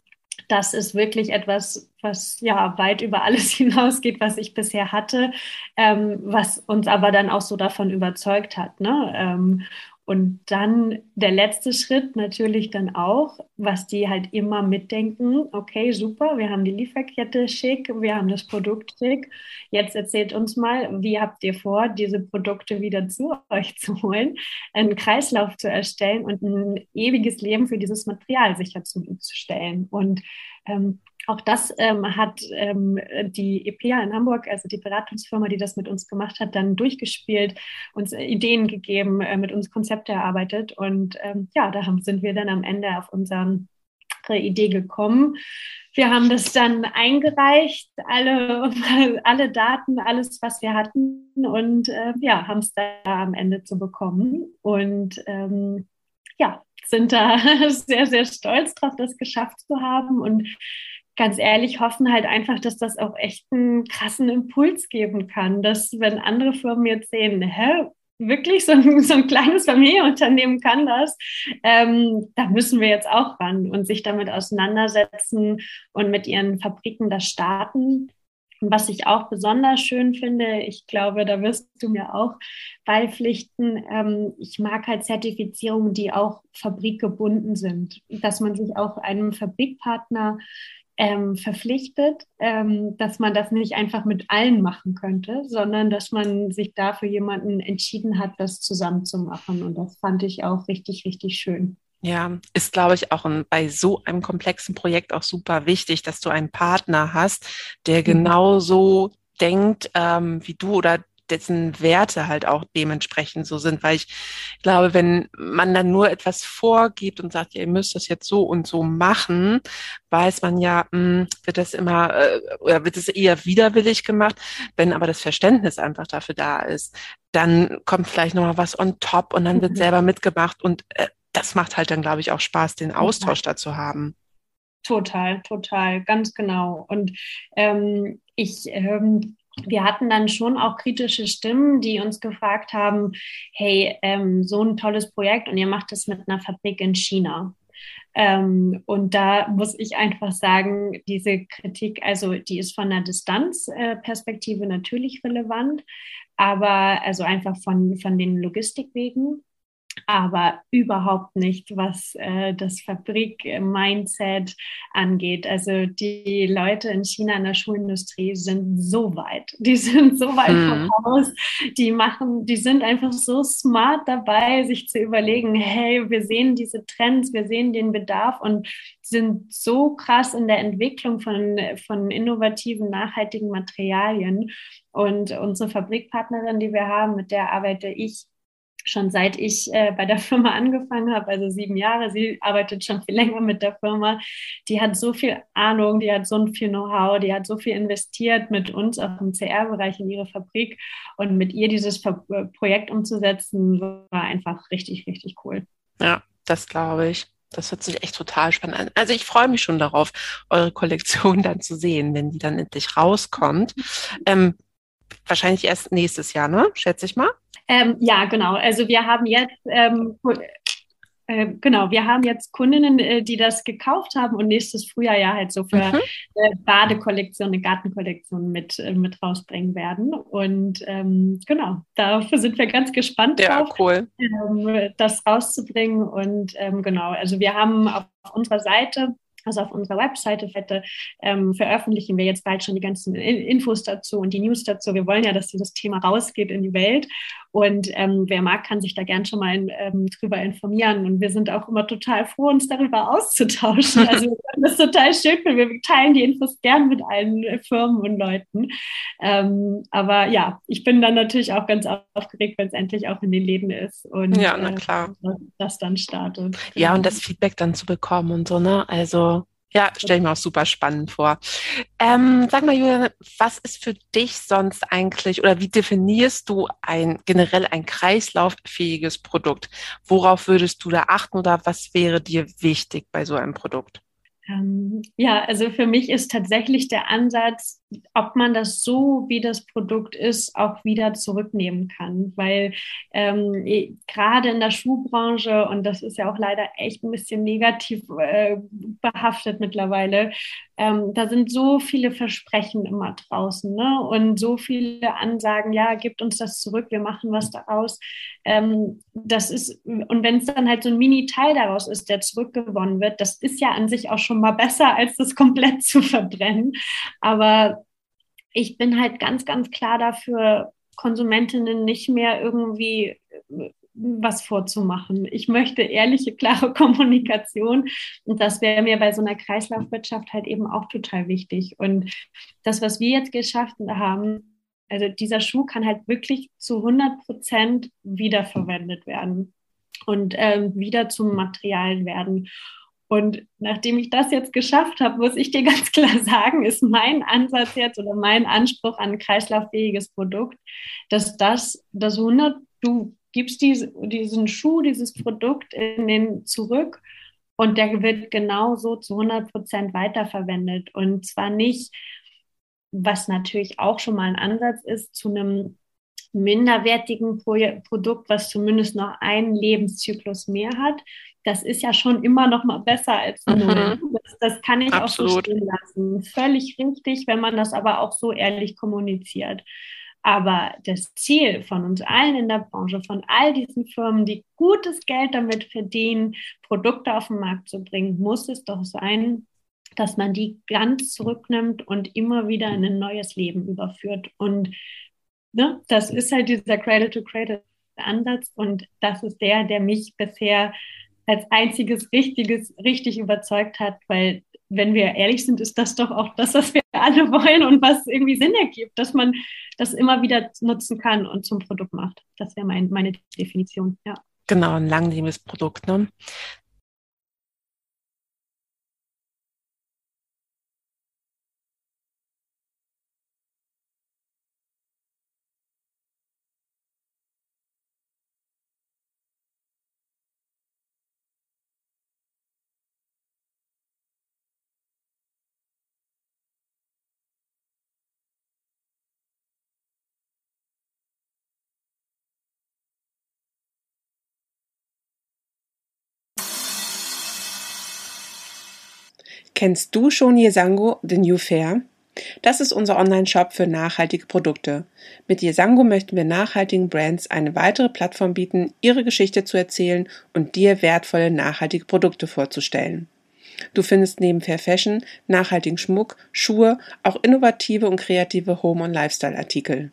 das ist wirklich etwas, was ja weit über alles hinausgeht, was ich bisher hatte, ähm, was uns aber dann auch so davon überzeugt hat. Ne? Ähm, und dann der letzte Schritt natürlich dann auch, was die halt immer mitdenken, okay, super, wir haben die Lieferkette schick, wir haben das Produkt schick. Jetzt erzählt uns mal, wie habt ihr vor, diese Produkte wieder zu euch zu holen, einen Kreislauf zu erstellen und ein ewiges Leben für dieses Material sicherzustellen. Und ähm, auch das ähm, hat ähm, die EPA in Hamburg, also die Beratungsfirma, die das mit uns gemacht hat, dann durchgespielt, uns äh, Ideen gegeben, äh, mit uns Konzepte erarbeitet. Und ähm, ja, da haben, sind wir dann am Ende auf unsere Idee gekommen. Wir haben das dann eingereicht, alle, alle Daten, alles, was wir hatten, und äh, ja, haben es da am Ende zu bekommen. Und ähm, ja, sind da sehr, sehr stolz drauf, das geschafft zu haben und ganz ehrlich hoffen halt einfach, dass das auch echt einen krassen Impuls geben kann, dass wenn andere Firmen jetzt sehen, hä, wirklich so ein, so ein kleines Familienunternehmen kann das, ähm, da müssen wir jetzt auch ran und sich damit auseinandersetzen und mit ihren Fabriken das starten. Und was ich auch besonders schön finde, ich glaube, da wirst du mir auch beipflichten, ähm, ich mag halt Zertifizierungen, die auch fabrikgebunden sind, dass man sich auch einem Fabrikpartner ähm, verpflichtet, ähm, dass man das nicht einfach mit allen machen könnte, sondern dass man sich dafür jemanden entschieden hat, das zusammen zu machen. Und das fand ich auch richtig, richtig schön. Ja, ist, glaube ich, auch ein, bei so einem komplexen Projekt auch super wichtig, dass du einen Partner hast, der mhm. genauso denkt ähm, wie du oder dessen Werte halt auch dementsprechend so sind, weil ich glaube, wenn man dann nur etwas vorgibt und sagt, ja, ihr müsst das jetzt so und so machen, weiß man ja, mh, hm, wird das immer äh, oder wird es eher widerwillig gemacht, wenn aber das Verständnis einfach dafür da ist, dann kommt vielleicht nochmal was on top und dann wird mhm. selber mitgemacht und äh, das macht halt dann, glaube ich, auch Spaß, den Austausch dazu haben. Total, total, ganz genau. Und ähm, ich ähm, wir hatten dann schon auch kritische Stimmen, die uns gefragt haben, hey, ähm, so ein tolles Projekt und ihr macht es mit einer Fabrik in China. Ähm, und da muss ich einfach sagen, diese Kritik, also die ist von der Distanzperspektive äh, natürlich relevant, aber also einfach von, von den Logistikwegen aber überhaupt nicht, was äh, das Fabrik-Mindset angeht. Also die Leute in China in der Schulindustrie sind so weit. Die sind so weit mhm. voraus. Die machen, die sind einfach so smart dabei, sich zu überlegen, hey, wir sehen diese Trends, wir sehen den Bedarf und sind so krass in der Entwicklung von, von innovativen, nachhaltigen Materialien. Und unsere Fabrikpartnerin, die wir haben, mit der arbeite ich schon seit ich äh, bei der Firma angefangen habe, also sieben Jahre. Sie arbeitet schon viel länger mit der Firma. Die hat so viel Ahnung, die hat so viel Know-how, die hat so viel investiert mit uns auch im CR-Bereich in ihre Fabrik. Und mit ihr dieses äh, Projekt umzusetzen, war einfach richtig, richtig cool. Ja, das glaube ich. Das hört sich echt total spannend an. Also ich freue mich schon darauf, eure Kollektion dann zu sehen, wenn die dann endlich rauskommt. Ähm, wahrscheinlich erst nächstes Jahr, ne? Schätze ich mal. Ähm, ja, genau. Also wir haben jetzt ähm, äh, genau, wir haben jetzt Kundinnen, äh, die das gekauft haben und nächstes Frühjahr ja halt so für mhm. äh, Badekollektion, eine Gartenkollektion mit, äh, mit rausbringen werden. Und ähm, genau, dafür sind wir ganz gespannt ja, drauf, cool. Ähm, das rauszubringen. Und ähm, genau, also wir haben auf unserer Seite also auf unserer Webseite Fette ähm, veröffentlichen wir jetzt bald schon die ganzen Infos dazu und die News dazu. Wir wollen ja, dass dieses Thema rausgeht in die Welt. Und ähm, wer mag, kann sich da gern schon mal ähm, drüber informieren. Und wir sind auch immer total froh, uns darüber auszutauschen. Also das ist total schön, wir teilen die Infos gern mit allen Firmen und Leuten. Ähm, aber ja, ich bin dann natürlich auch ganz aufgeregt, wenn es endlich auch in den Läden ist und ja, na äh, klar. Äh, das dann startet. Ja, und das Feedback dann zu bekommen und so, ne? Also ja, stelle ich mir auch super spannend vor. Ähm, sag mal, Julian, was ist für dich sonst eigentlich oder wie definierst du ein generell ein kreislauffähiges Produkt? Worauf würdest du da achten oder was wäre dir wichtig bei so einem Produkt? Ähm, ja, also für mich ist tatsächlich der Ansatz, ob man das so, wie das Produkt ist, auch wieder zurücknehmen kann. Weil ähm, gerade in der Schuhbranche, und das ist ja auch leider echt ein bisschen negativ äh, behaftet mittlerweile, ähm, da sind so viele Versprechen immer draußen ne? und so viele Ansagen, ja, gibt uns das zurück, wir machen was daraus. Ähm, das ist, und wenn es dann halt so ein Mini-Teil daraus ist, der zurückgewonnen wird, das ist ja an sich auch schon mal besser, als das komplett zu verbrennen. Aber ich bin halt ganz, ganz klar dafür, Konsumentinnen nicht mehr irgendwie äh, was vorzumachen. Ich möchte ehrliche, klare Kommunikation und das wäre mir bei so einer Kreislaufwirtschaft halt eben auch total wichtig. Und das, was wir jetzt geschafft haben, also dieser Schuh kann halt wirklich zu 100 Prozent wiederverwendet werden und ähm, wieder zum Material werden. Und nachdem ich das jetzt geschafft habe, muss ich dir ganz klar sagen, ist mein Ansatz jetzt oder mein Anspruch an ein kreislauffähiges Produkt, dass das, das 100, du gibst diese, diesen Schuh, dieses Produkt in den zurück und der wird genauso zu 100 Prozent weiterverwendet. Und zwar nicht, was natürlich auch schon mal ein Ansatz ist, zu einem minderwertigen Pro Produkt, was zumindest noch einen Lebenszyklus mehr hat, das ist ja schon immer noch mal besser als mhm. null. Das, das, kann ich Absolut. auch so stehen lassen. Völlig richtig, wenn man das aber auch so ehrlich kommuniziert. Aber das Ziel von uns allen in der Branche, von all diesen Firmen, die gutes Geld damit verdienen, Produkte auf den Markt zu bringen, muss es doch sein, dass man die ganz zurücknimmt und immer wieder in ein neues Leben überführt. Und ne, das ist halt dieser Cradle-to-Cradle-Ansatz und das ist der, der mich bisher als einziges Richtiges richtig überzeugt hat, weil wenn wir ehrlich sind, ist das doch auch das, was wir alle wollen und was irgendwie Sinn ergibt, dass man das immer wieder nutzen kann und zum Produkt macht. Das wäre mein, meine Definition, ja. Genau, ein langlebiges Produkt. Ne? Kennst du schon Yesango, The New Fair? Das ist unser Online-Shop für nachhaltige Produkte. Mit Yesango möchten wir nachhaltigen Brands eine weitere Plattform bieten, ihre Geschichte zu erzählen und dir wertvolle nachhaltige Produkte vorzustellen. Du findest neben Fair Fashion, nachhaltigen Schmuck, Schuhe, auch innovative und kreative Home- und Lifestyle-Artikel.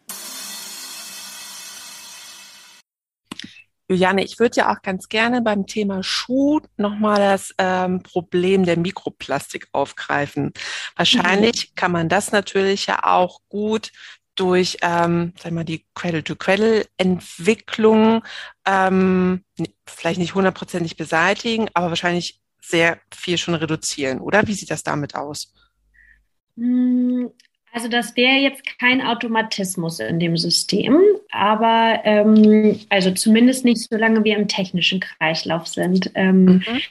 Juliane, ich würde ja auch ganz gerne beim Thema Schuh nochmal das ähm, Problem der Mikroplastik aufgreifen. Wahrscheinlich mhm. kann man das natürlich ja auch gut durch ähm, sag mal, die Cradle-to-Cradle-Entwicklung ähm, vielleicht nicht hundertprozentig beseitigen, aber wahrscheinlich sehr viel schon reduzieren, oder? Wie sieht das damit aus? Also das wäre jetzt kein Automatismus in dem System, aber ähm, also zumindest nicht, solange wir im technischen Kreislauf sind. Ähm, mhm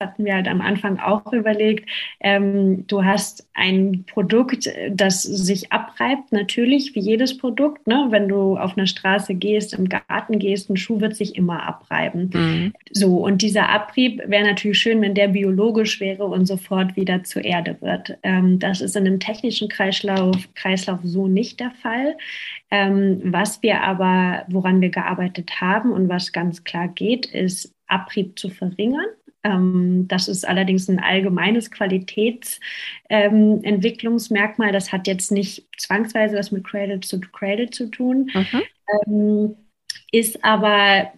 hatten wir halt am Anfang auch überlegt, ähm, du hast ein Produkt, das sich abreibt, natürlich, wie jedes Produkt. Ne? Wenn du auf einer Straße gehst, im Garten gehst, ein Schuh wird sich immer abreiben. Mhm. So, und dieser Abrieb wäre natürlich schön, wenn der biologisch wäre und sofort wieder zur Erde wird. Ähm, das ist in einem technischen Kreislauf, Kreislauf so nicht der Fall. Ähm, was wir aber, woran wir gearbeitet haben und was ganz klar geht, ist, Abrieb zu verringern. Ähm, das ist allerdings ein allgemeines Qualitätsentwicklungsmerkmal. Das hat jetzt nicht zwangsweise was mit Cradle to Cradle zu tun, mhm. ähm, ist aber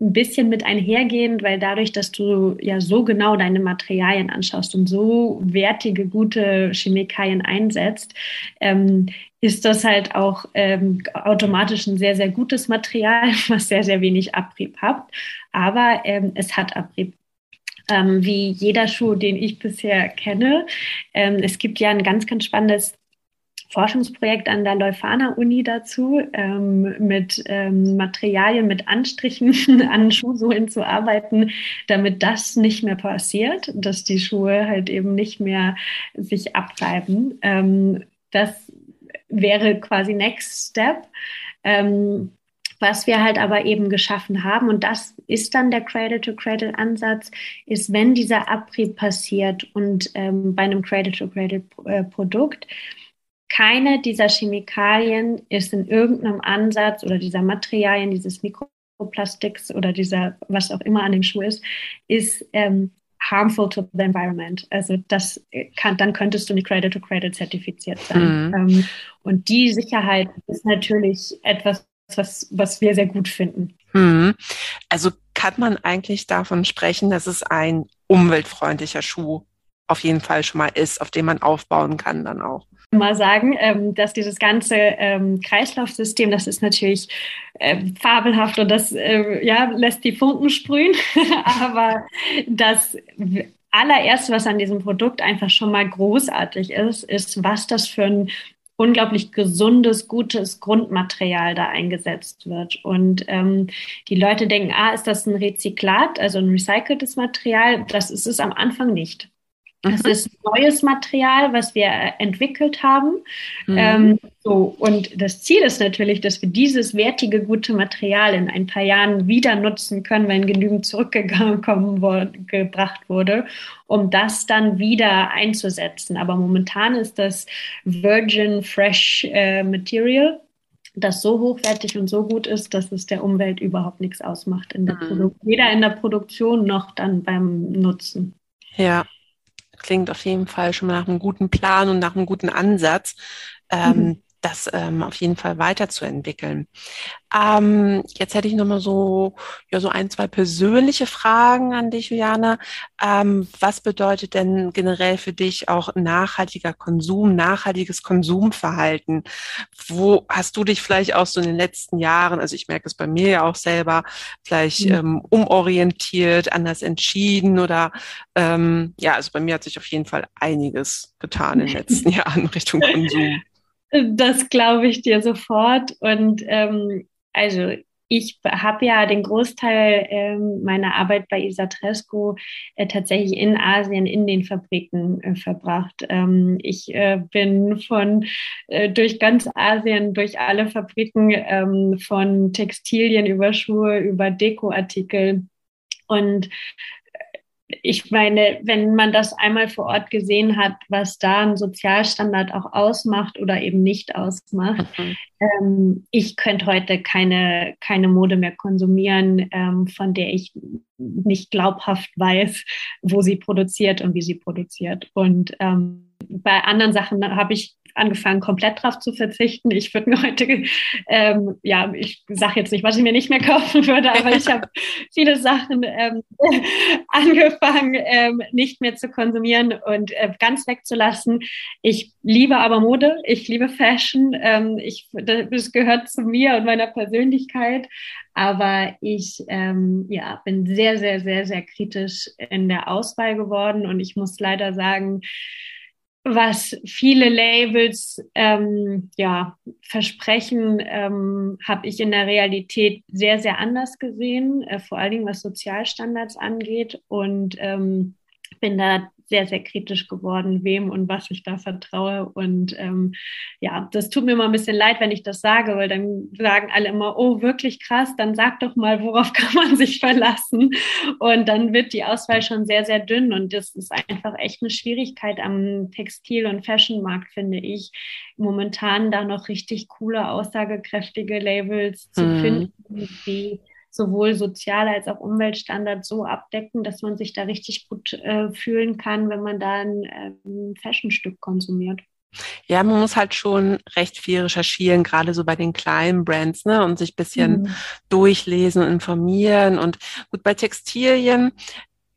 ein bisschen mit einhergehend, weil dadurch, dass du ja so genau deine Materialien anschaust und so wertige, gute Chemikalien einsetzt, ähm, ist das halt auch ähm, automatisch ein sehr, sehr gutes Material, was sehr, sehr wenig Abrieb hat. Aber ähm, es hat Abrieb ähm, wie jeder Schuh, den ich bisher kenne. Ähm, es gibt ja ein ganz, ganz spannendes Forschungsprojekt an der Leuphana-Uni dazu, ähm, mit ähm, Materialien, mit Anstrichen an Schuhsohlen zu arbeiten, damit das nicht mehr passiert, dass die Schuhe halt eben nicht mehr sich abreiben. Ähm, das wäre quasi Next Step. Ähm, was wir halt aber eben geschaffen haben, und das ist dann der Cradle-to-Cradle-Ansatz, ist, wenn dieser Abrieb passiert und ähm, bei einem Cradle-to-Cradle-Produkt, keine dieser Chemikalien ist in irgendeinem Ansatz oder dieser Materialien, dieses Mikroplastiks oder dieser, was auch immer an dem Schuh ist, ist ähm, harmful to the environment. Also das kann, dann könntest du nicht Cradle to Cradle zertifiziert sein. Mhm. Ähm, und die Sicherheit ist natürlich etwas, was, was wir sehr gut finden. Hm. Also kann man eigentlich davon sprechen, dass es ein umweltfreundlicher Schuh auf jeden Fall schon mal ist, auf dem man aufbauen kann dann auch. Mal sagen, ähm, dass dieses ganze ähm, Kreislaufsystem, das ist natürlich äh, fabelhaft und das äh, ja, lässt die Funken sprühen, aber das allererste, was an diesem Produkt einfach schon mal großartig ist, ist, was das für ein unglaublich gesundes, gutes Grundmaterial da eingesetzt wird. Und ähm, die Leute denken, ah, ist das ein Rezyklat, also ein recyceltes Material? Das ist es am Anfang nicht. Das mhm. ist neues Material, was wir entwickelt haben. Mhm. Ähm, so, und das Ziel ist natürlich, dass wir dieses wertige, gute Material in ein paar Jahren wieder nutzen können, wenn genügend zurückgekommen wurde, gebracht wurde, um das dann wieder einzusetzen. Aber momentan ist das Virgin Fresh äh, Material das so hochwertig und so gut ist, dass es der Umwelt überhaupt nichts ausmacht in der mhm. Weder in der Produktion noch dann beim Nutzen. Ja, klingt auf jeden Fall schon mal nach einem guten Plan und nach einem guten Ansatz. Ähm, mhm das ähm, auf jeden Fall weiterzuentwickeln. Ähm, jetzt hätte ich noch mal so, ja, so ein, zwei persönliche Fragen an dich, Juliane. Ähm, was bedeutet denn generell für dich auch nachhaltiger Konsum, nachhaltiges Konsumverhalten? Wo hast du dich vielleicht auch so in den letzten Jahren, also ich merke es bei mir ja auch selber, vielleicht mhm. ähm, umorientiert, anders entschieden oder ähm, ja, also bei mir hat sich auf jeden Fall einiges getan in den letzten Jahren Richtung Konsum. Das glaube ich dir sofort. Und ähm, also ich habe ja den Großteil ähm, meiner Arbeit bei Isatresco äh, tatsächlich in Asien, in den Fabriken äh, verbracht. Ähm, ich äh, bin von äh, durch ganz Asien, durch alle Fabriken, ähm, von Textilien über Schuhe, über Dekoartikel und ich meine, wenn man das einmal vor Ort gesehen hat, was da ein Sozialstandard auch ausmacht oder eben nicht ausmacht, mhm. ähm, ich könnte heute keine, keine Mode mehr konsumieren, ähm, von der ich nicht glaubhaft weiß, wo sie produziert und wie sie produziert. Und ähm, bei anderen Sachen habe ich angefangen, komplett drauf zu verzichten. Ich würde mir heute, ähm, ja, ich sage jetzt nicht, was ich mir nicht mehr kaufen würde, aber ich habe viele Sachen ähm, angefangen, ähm, nicht mehr zu konsumieren und äh, ganz wegzulassen. Ich liebe aber Mode, ich liebe Fashion, ähm, ich, das gehört zu mir und meiner Persönlichkeit. Aber ich ähm, ja, bin sehr, sehr, sehr, sehr kritisch in der Auswahl geworden und ich muss leider sagen, was viele Labels ähm, ja, versprechen, ähm, habe ich in der Realität sehr, sehr anders gesehen, äh, vor allen Dingen was Sozialstandards angeht. Und ähm, bin da sehr, sehr kritisch geworden, wem und was ich da vertraue. Und ähm, ja, das tut mir immer ein bisschen leid, wenn ich das sage, weil dann sagen alle immer, oh, wirklich krass, dann sag doch mal, worauf kann man sich verlassen? Und dann wird die Auswahl schon sehr, sehr dünn. Und das ist einfach echt eine Schwierigkeit am Textil- und Fashionmarkt, finde ich, momentan da noch richtig coole, aussagekräftige Labels zu mhm. finden, die sowohl soziale als auch Umweltstandards so abdecken, dass man sich da richtig gut äh, fühlen kann, wenn man da ein ähm, Fashionstück konsumiert. Ja, man muss halt schon recht viel recherchieren, gerade so bei den kleinen Brands, ne, und sich bisschen mhm. durchlesen und informieren. Und gut, bei Textilien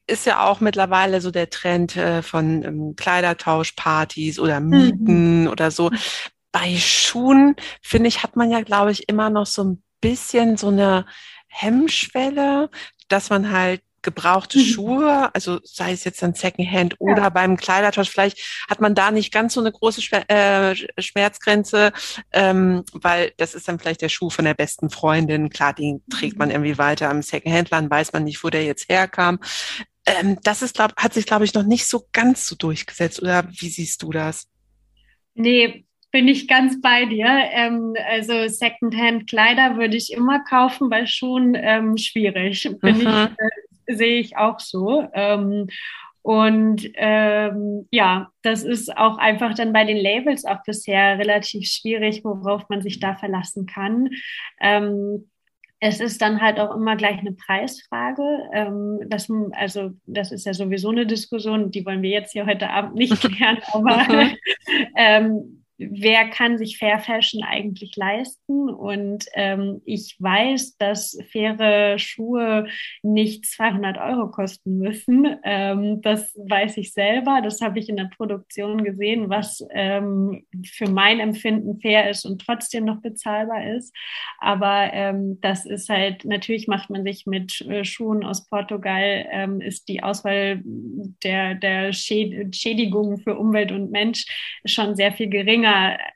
ist ja auch mittlerweile so der Trend äh, von ähm, Kleidertauschpartys oder mhm. Mieten mhm. oder so. Bei Schuhen, finde ich, hat man ja, glaube ich, immer noch so ein bisschen so eine Hemmschwelle, dass man halt gebrauchte mhm. Schuhe, also sei es jetzt ein Secondhand oder ja. beim Kleidertausch, vielleicht hat man da nicht ganz so eine große äh, Schmerzgrenze, ähm, weil das ist dann vielleicht der Schuh von der besten Freundin. Klar, den trägt man mhm. irgendwie weiter am Secondhand-Laden, weiß man nicht, wo der jetzt herkam. Ähm, das ist, glaub, hat sich, glaube ich, noch nicht so ganz so durchgesetzt. Oder wie siehst du das? Nee, bin ich ganz bei dir. Ähm, also Secondhand-Kleider würde ich immer kaufen, bei Schuhen ähm, schwierig. Ich, äh, sehe ich auch so. Ähm, und ähm, ja, das ist auch einfach dann bei den Labels auch bisher relativ schwierig, worauf man sich da verlassen kann. Ähm, es ist dann halt auch immer gleich eine Preisfrage. Ähm, das, also das ist ja sowieso eine Diskussion, die wollen wir jetzt hier heute Abend nicht klären, aber ähm, wer kann sich Fair Fashion eigentlich leisten? Und ähm, ich weiß, dass faire Schuhe nicht 200 Euro kosten müssen. Ähm, das weiß ich selber. Das habe ich in der Produktion gesehen, was ähm, für mein Empfinden fair ist und trotzdem noch bezahlbar ist. Aber ähm, das ist halt, natürlich macht man sich mit äh, Schuhen aus Portugal, ähm, ist die Auswahl der, der Schädigungen für Umwelt und Mensch schon sehr viel geringer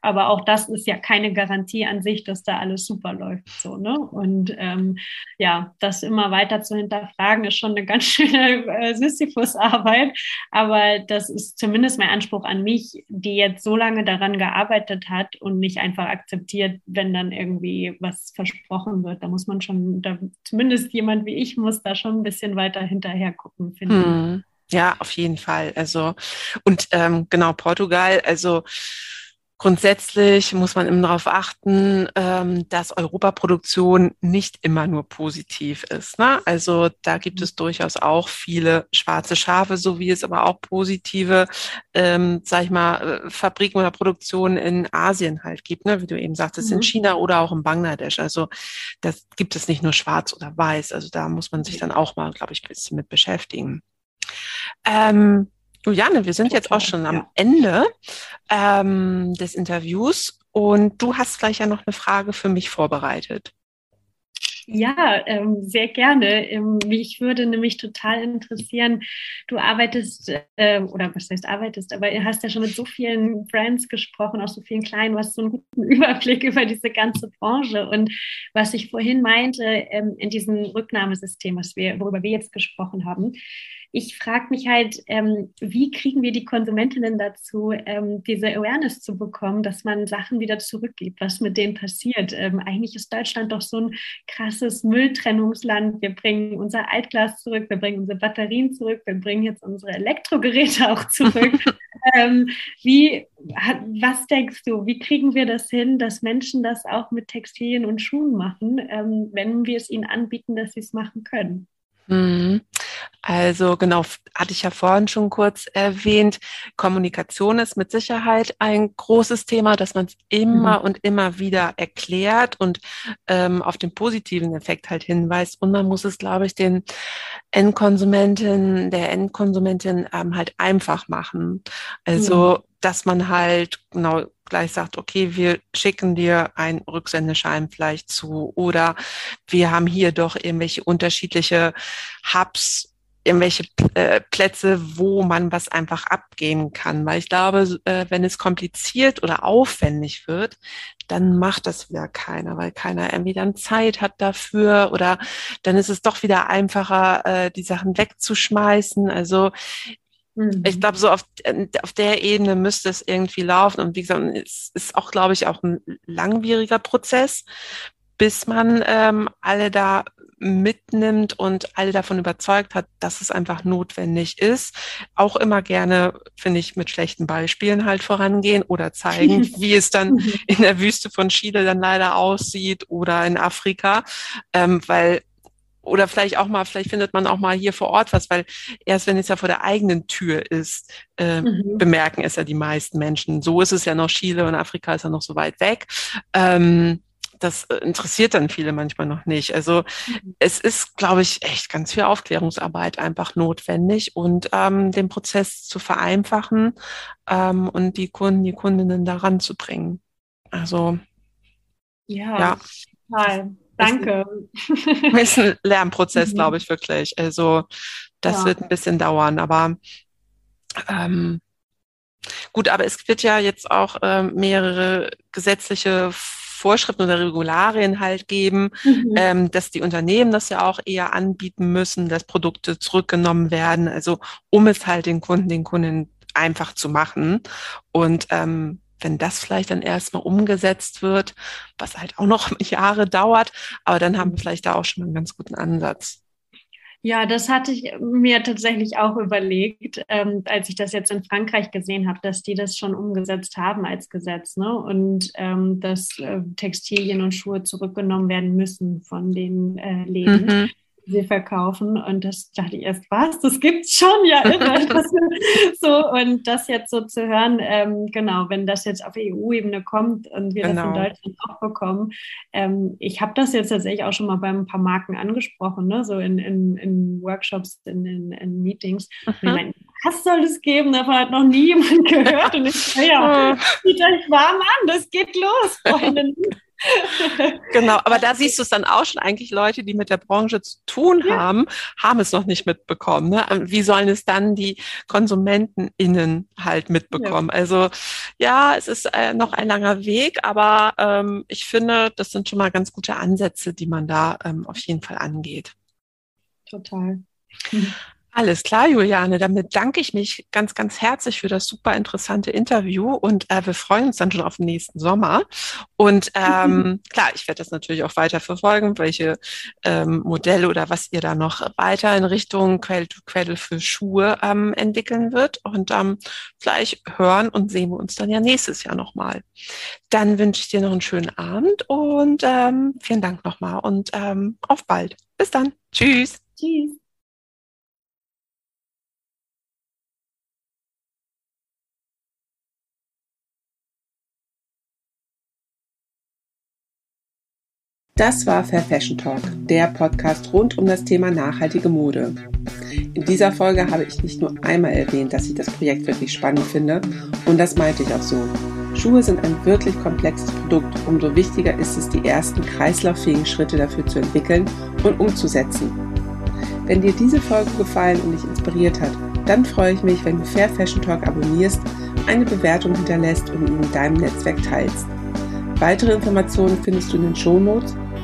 aber auch das ist ja keine Garantie an sich, dass da alles super läuft. So, ne? Und ähm, ja, das immer weiter zu hinterfragen, ist schon eine ganz schöne äh, Sisyphus-Arbeit. Aber das ist zumindest mein Anspruch an mich, die jetzt so lange daran gearbeitet hat und nicht einfach akzeptiert, wenn dann irgendwie was versprochen wird. Da muss man schon, da, zumindest jemand wie ich muss da schon ein bisschen weiter hinterher gucken, finde hm. Ja, auf jeden Fall. Also, und ähm, genau, Portugal, also Grundsätzlich muss man immer darauf achten, ähm, dass Europaproduktion nicht immer nur positiv ist. Ne? Also da gibt es durchaus auch viele schwarze Schafe, so wie es aber auch positive, ähm, sag ich mal, äh, Fabriken oder Produktionen in Asien halt gibt, ne? wie du eben sagtest, mhm. in China oder auch in Bangladesch. Also das gibt es nicht nur schwarz oder weiß. Also da muss man sich dann auch mal, glaube ich, ein bisschen mit beschäftigen. Ähm, Juliane, wir sind jetzt auch schon am Ende ähm, des Interviews und du hast gleich ja noch eine Frage für mich vorbereitet. Ja, ähm, sehr gerne. Ähm, mich würde nämlich total interessieren, du arbeitest, äh, oder was heißt arbeitest, aber du hast ja schon mit so vielen Brands gesprochen, auch so vielen kleinen, du hast so einen guten Überblick über diese ganze Branche. Und was ich vorhin meinte, ähm, in diesem Rücknahmesystem, was wir, worüber wir jetzt gesprochen haben, ich frage mich halt, ähm, wie kriegen wir die Konsumentinnen dazu, ähm, diese Awareness zu bekommen, dass man Sachen wieder zurückgibt, was mit denen passiert. Ähm, eigentlich ist Deutschland doch so ein krasses Mülltrennungsland. Wir bringen unser Altglas zurück, wir bringen unsere Batterien zurück, wir bringen jetzt unsere Elektrogeräte auch zurück. Ähm, wie, was denkst du, wie kriegen wir das hin, dass Menschen das auch mit Textilien und Schuhen machen, ähm, wenn wir es ihnen anbieten, dass sie es machen können? Mhm. Also genau, hatte ich ja vorhin schon kurz erwähnt. Kommunikation ist mit Sicherheit ein großes Thema, dass man es immer mhm. und immer wieder erklärt und ähm, auf den positiven Effekt halt hinweist. Und man muss es, glaube ich, den Endkonsumenten, der Endkonsumentin ähm, halt einfach machen. Also, mhm. dass man halt genau gleich sagt, okay, wir schicken dir einen Rücksendeschein vielleicht zu oder wir haben hier doch irgendwelche unterschiedliche Hubs, irgendwelche äh, Plätze, wo man was einfach abgeben kann. Weil ich glaube, äh, wenn es kompliziert oder aufwendig wird, dann macht das wieder keiner, weil keiner irgendwie dann Zeit hat dafür oder dann ist es doch wieder einfacher, äh, die Sachen wegzuschmeißen. Also Mhm. Ich glaube, so auf, äh, auf der Ebene müsste es irgendwie laufen. Und wie gesagt, es ist auch, glaube ich, auch ein langwieriger Prozess, bis man ähm, alle da mitnimmt und alle davon überzeugt hat, dass es einfach notwendig ist. Auch immer gerne, finde ich, mit schlechten Beispielen halt vorangehen oder zeigen, wie es dann mhm. in der Wüste von Chile dann leider aussieht oder in Afrika, ähm, weil oder vielleicht auch mal, vielleicht findet man auch mal hier vor Ort was, weil erst wenn es ja vor der eigenen Tür ist, äh, mhm. bemerken es ja die meisten Menschen. So ist es ja noch Chile und Afrika ist ja noch so weit weg. Ähm, das äh, interessiert dann viele manchmal noch nicht. Also mhm. es ist, glaube ich, echt ganz viel Aufklärungsarbeit einfach notwendig und ähm, den Prozess zu vereinfachen ähm, und die Kunden, die Kundinnen daran zu bringen. Also ja, ja. total. Danke. Ist ein Lernprozess, mhm. glaube ich, wirklich. Also das ja. wird ein bisschen dauern, aber ähm, gut, aber es wird ja jetzt auch ähm, mehrere gesetzliche Vorschriften oder Regularien halt geben, mhm. ähm, dass die Unternehmen das ja auch eher anbieten müssen, dass Produkte zurückgenommen werden, also um es halt den Kunden, den Kunden einfach zu machen. Und ähm, wenn das vielleicht dann erstmal umgesetzt wird, was halt auch noch Jahre dauert, aber dann haben wir vielleicht da auch schon mal einen ganz guten Ansatz. Ja, das hatte ich mir tatsächlich auch überlegt, ähm, als ich das jetzt in Frankreich gesehen habe, dass die das schon umgesetzt haben als Gesetz, ne? Und ähm, dass äh, Textilien und Schuhe zurückgenommen werden müssen von den äh, Läden. Mhm sie verkaufen. Und das dachte ich erst, was? Das gibt's schon, ja, irre. So, und das jetzt so zu hören, ähm, genau, wenn das jetzt auf EU-Ebene kommt und wir genau. das in genau. Deutschland auch bekommen. Ähm, ich habe das jetzt tatsächlich auch schon mal bei ein paar Marken angesprochen, ne? so in, in, in Workshops, in, in, in Meetings. Mhm. Und ich meine, was soll es geben? Davon hat noch nie jemand gehört. Und ich, ja, zieht euch warm an, das geht los, Freunde genau, aber da siehst du es dann auch schon eigentlich Leute, die mit der Branche zu tun ja. haben, haben es noch nicht mitbekommen. Ne? Wie sollen es dann die KonsumentenInnen halt mitbekommen? Ja. Also ja, es ist äh, noch ein langer Weg, aber ähm, ich finde, das sind schon mal ganz gute Ansätze, die man da ähm, auf jeden Fall angeht. Total. Alles klar, Juliane. Damit danke ich mich ganz, ganz herzlich für das super interessante Interview und äh, wir freuen uns dann schon auf den nächsten Sommer. Und ähm, klar, ich werde das natürlich auch weiter verfolgen, welche ähm, Modelle oder was ihr da noch weiter in Richtung Quelle to Quelle für Schuhe ähm, entwickeln wird. Und ähm, vielleicht hören und sehen wir uns dann ja nächstes Jahr nochmal. Dann wünsche ich dir noch einen schönen Abend und ähm, vielen Dank nochmal und ähm, auf bald. Bis dann. Tschüss. Tschüss. Das war Fair Fashion Talk, der Podcast rund um das Thema nachhaltige Mode. In dieser Folge habe ich nicht nur einmal erwähnt, dass ich das Projekt wirklich spannend finde und das meinte ich auch so. Schuhe sind ein wirklich komplexes Produkt, umso wichtiger ist es, die ersten kreislauffähigen Schritte dafür zu entwickeln und umzusetzen. Wenn dir diese Folge gefallen und dich inspiriert hat, dann freue ich mich, wenn du Fair Fashion Talk abonnierst, eine Bewertung hinterlässt und ihn in deinem Netzwerk teilst. Weitere Informationen findest du in den Show Notes